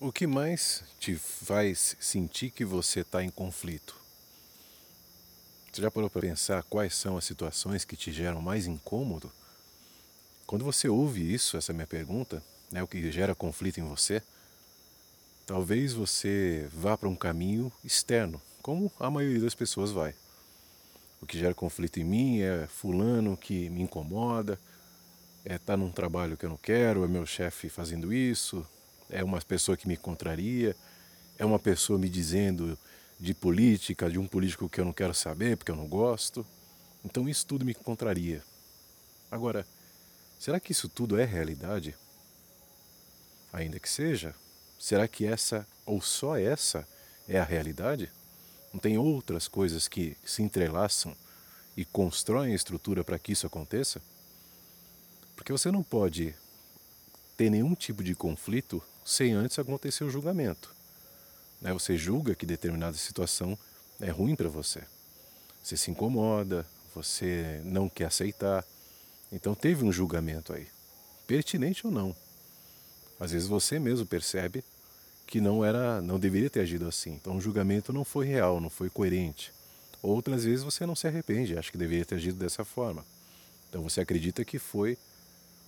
O que mais te faz sentir que você está em conflito? Você já parou para pensar quais são as situações que te geram mais incômodo? Quando você ouve isso, essa minha pergunta, né, o que gera conflito em você, talvez você vá para um caminho externo, como a maioria das pessoas vai. O que gera conflito em mim é fulano que me incomoda, é estar tá num trabalho que eu não quero, é meu chefe fazendo isso, é uma pessoa que me contraria, é uma pessoa me dizendo de política, de um político que eu não quero saber porque eu não gosto. Então isso tudo me contraria. Agora, será que isso tudo é realidade? Ainda que seja, será que essa ou só essa é a realidade? Não tem outras coisas que se entrelaçam e constroem a estrutura para que isso aconteça? Porque você não pode ter nenhum tipo de conflito sem antes acontecer o julgamento. Né? Você julga que determinada situação é ruim para você. Você se incomoda, você não quer aceitar. Então teve um julgamento aí, pertinente ou não. Às vezes você mesmo percebe que não era, não deveria ter agido assim. Então o julgamento não foi real, não foi coerente. Outras vezes você não se arrepende, acha que deveria ter agido dessa forma. Então você acredita que foi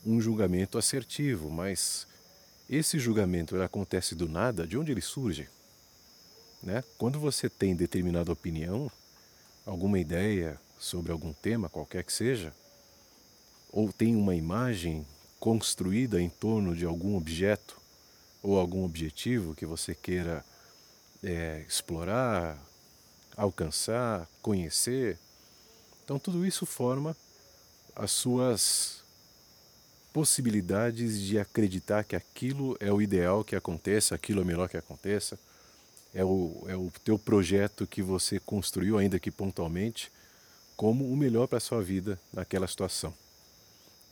um julgamento assertivo, mas esse julgamento acontece do nada, de onde ele surge? Né? Quando você tem determinada opinião, alguma ideia sobre algum tema, qualquer que seja, ou tem uma imagem construída em torno de algum objeto ou algum objetivo que você queira é, explorar, alcançar, conhecer, então tudo isso forma as suas possibilidades de acreditar que aquilo é o ideal que aconteça, aquilo é o melhor que aconteça, é o, é o teu projeto que você construiu, ainda que pontualmente, como o melhor para a sua vida naquela situação.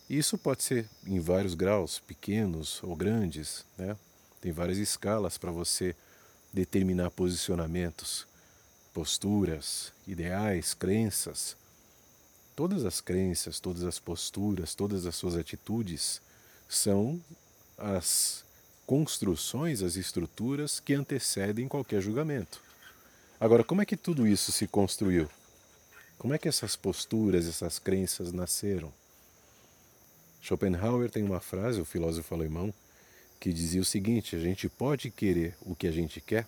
Isso pode ser em vários graus, pequenos ou grandes, né? tem várias escalas para você determinar posicionamentos, posturas, ideais, crenças Todas as crenças, todas as posturas, todas as suas atitudes são as construções, as estruturas que antecedem qualquer julgamento. Agora, como é que tudo isso se construiu? Como é que essas posturas, essas crenças nasceram? Schopenhauer tem uma frase, o filósofo alemão, que dizia o seguinte: a gente pode querer o que a gente quer,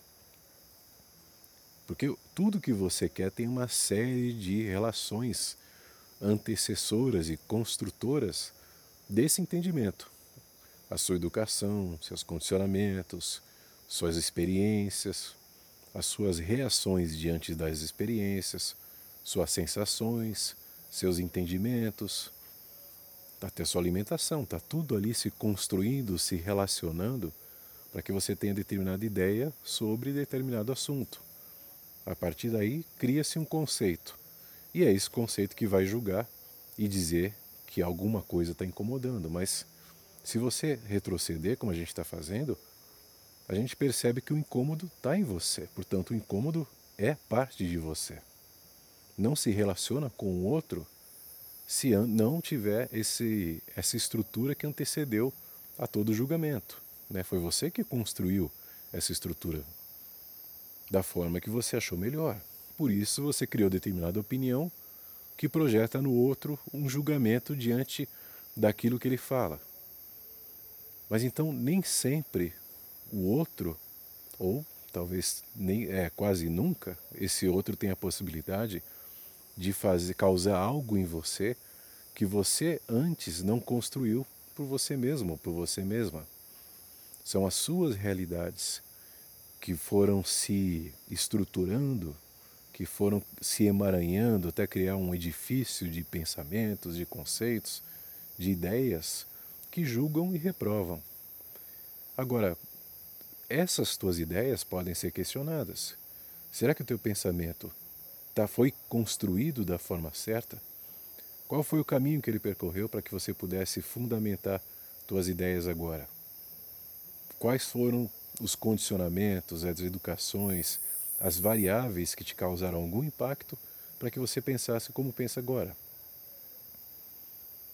porque tudo que você quer tem uma série de relações antecessoras e construtoras desse entendimento. A sua educação, seus condicionamentos, suas experiências, as suas reações diante das experiências, suas sensações, seus entendimentos, até sua alimentação, está tudo ali se construindo, se relacionando para que você tenha determinada ideia sobre determinado assunto. A partir daí, cria-se um conceito. E é esse conceito que vai julgar e dizer que alguma coisa está incomodando. Mas se você retroceder, como a gente está fazendo, a gente percebe que o incômodo está em você. Portanto, o incômodo é parte de você. Não se relaciona com o outro se não tiver esse, essa estrutura que antecedeu a todo julgamento. Né? Foi você que construiu essa estrutura da forma que você achou melhor. Por isso você criou determinada opinião que projeta no outro um julgamento diante daquilo que ele fala. Mas então nem sempre o outro, ou talvez nem é quase nunca, esse outro tem a possibilidade de fazer causar algo em você que você antes não construiu por você mesmo, por você mesma. São as suas realidades que foram se estruturando que foram se emaranhando até criar um edifício de pensamentos, de conceitos, de ideias que julgam e reprovam. Agora, essas tuas ideias podem ser questionadas. Será que o teu pensamento tá, foi construído da forma certa? Qual foi o caminho que ele percorreu para que você pudesse fundamentar tuas ideias agora? Quais foram os condicionamentos, as educações, as variáveis que te causaram algum impacto para que você pensasse como pensa agora.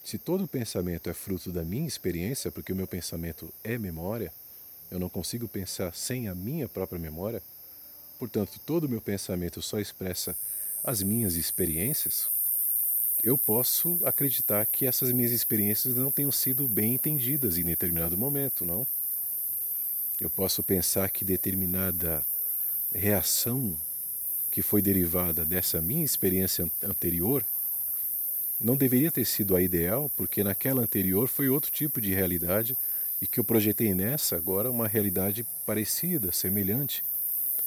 Se todo pensamento é fruto da minha experiência, porque o meu pensamento é memória, eu não consigo pensar sem a minha própria memória, portanto, todo o meu pensamento só expressa as minhas experiências, eu posso acreditar que essas minhas experiências não tenham sido bem entendidas em determinado momento, não? Eu posso pensar que determinada reação que foi derivada dessa minha experiência anterior não deveria ter sido a ideal, porque naquela anterior foi outro tipo de realidade e que eu projetei nessa agora uma realidade parecida, semelhante,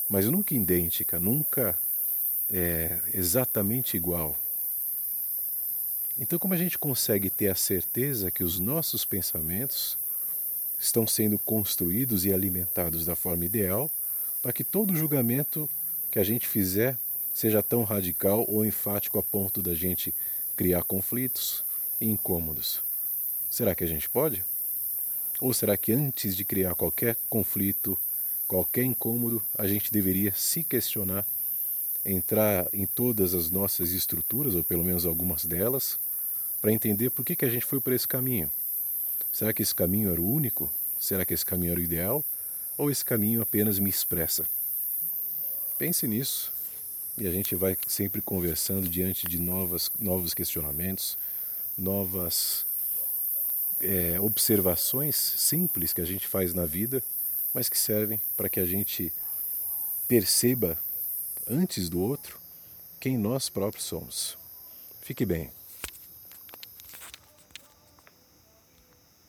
mas nunca idêntica, nunca é, exatamente igual. Então, como a gente consegue ter a certeza que os nossos pensamentos estão sendo construídos e alimentados da forma ideal, para que todo julgamento que a gente fizer seja tão radical ou enfático a ponto da gente criar conflitos e incômodos? Será que a gente pode? Ou será que antes de criar qualquer conflito, qualquer incômodo, a gente deveria se questionar, entrar em todas as nossas estruturas, ou pelo menos algumas delas, para entender por que, que a gente foi por esse caminho. Será que esse caminho era o único? Será que esse caminho era o ideal? Ou esse caminho apenas me expressa? Pense nisso e a gente vai sempre conversando diante de novas, novos questionamentos, novas é, observações simples que a gente faz na vida, mas que servem para que a gente perceba antes do outro quem nós próprios somos. Fique bem.